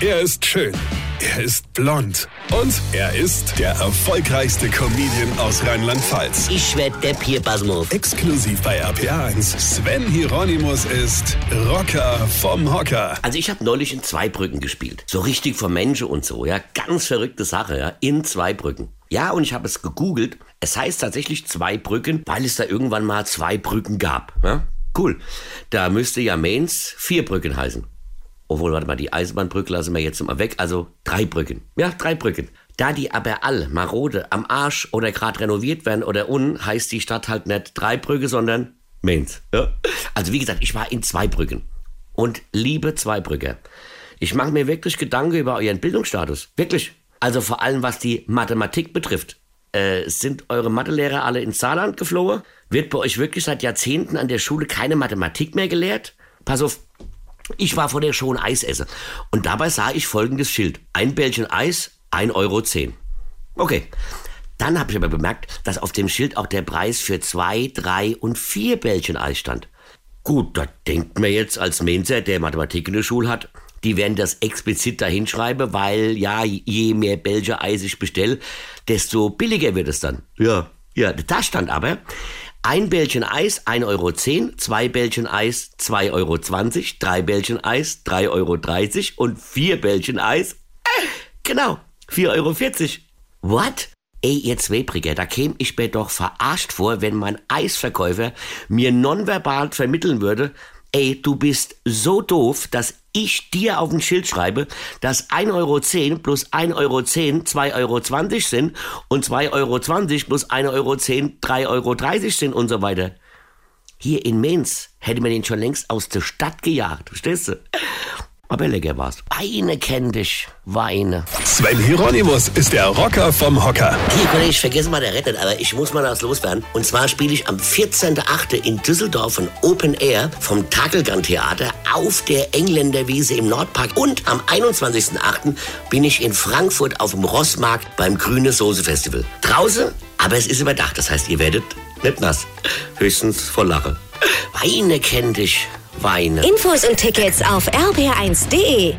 Er ist schön. Er ist blond. Und er ist der erfolgreichste Comedian aus Rheinland-Pfalz. Ich werd der Pierpasmus. Exklusiv bei RPA1. Sven Hieronymus ist Rocker vom Hocker. Also ich habe neulich in Zweibrücken gespielt. So richtig vor Menschen und so, ja. Ganz verrückte Sache, ja. In Zweibrücken. Ja, und ich habe es gegoogelt. Es heißt tatsächlich Zweibrücken, weil es da irgendwann mal zwei Brücken gab. Ja? Cool. Da müsste ja Mainz vier Brücken heißen. Obwohl, warte mal, die Eisenbahnbrücke lassen wir jetzt mal weg. Also drei Brücken. Ja, drei Brücken. Da die aber all marode am Arsch oder gerade renoviert werden oder un, heißt die Stadt halt nicht drei Brücke, sondern Mainz. Ja? Also wie gesagt, ich war in zwei Brücken. Und liebe Zweibrücker, ich mache mir wirklich Gedanken über euren Bildungsstatus. Wirklich. Also vor allem, was die Mathematik betrifft. Äh, sind eure Mathelehrer alle ins Saarland geflogen? Wird bei euch wirklich seit Jahrzehnten an der Schule keine Mathematik mehr gelehrt? Pass auf, ich war vor der Show ein Eis essen und dabei sah ich folgendes Schild. Ein Bällchen Eis, 1,10 Euro. Okay. Dann habe ich aber bemerkt, dass auf dem Schild auch der Preis für zwei, drei und vier Bällchen Eis stand. Gut, da denkt man jetzt als Mensa, der Mathematik in der Schule hat, die werden das explizit dahinschreiben, weil ja, je mehr Bällchen Eis ich bestelle, desto billiger wird es dann. Ja, ja, da stand aber, ein Bällchen Eis 1,10 Euro, zwei Bällchen Eis 2,20 Euro, drei Bällchen Eis 3,30 Euro und vier Bällchen Eis, äh, genau, 4,40 Euro. What? Ey, ihr Zweibriger, da käme ich mir doch verarscht vor, wenn mein Eisverkäufer mir nonverbal vermitteln würde, ey, du bist so doof, dass ich dir auf ein Schild schreibe, dass 1,10 Euro plus 1,10 Euro 2,20 Euro sind und 2,20 Euro plus 1,10 Euro 3,30 Euro sind und so weiter. Hier in Mainz hätte man den schon längst aus der Stadt gejagt, verstehst du? Aber lecker war's. Weine kenn dich, Weine. Sven Hieronymus ist der Rocker vom Hocker. Hier, Kollege, ich vergesse mal der Rettet, aber ich muss mal das loswerden. Und zwar spiele ich am 14.8. in Düsseldorf ein Open Air vom Takelgan Theater auf der Engländerwiese im Nordpark. Und am 21.8. bin ich in Frankfurt auf dem Rossmarkt beim Grüne Soße Festival. Draußen, aber es ist überdacht. Das heißt, ihr werdet nicht nass. Höchstens vor Lache. Weine kenn dich, Weine. Infos und Tickets auf rb1.de.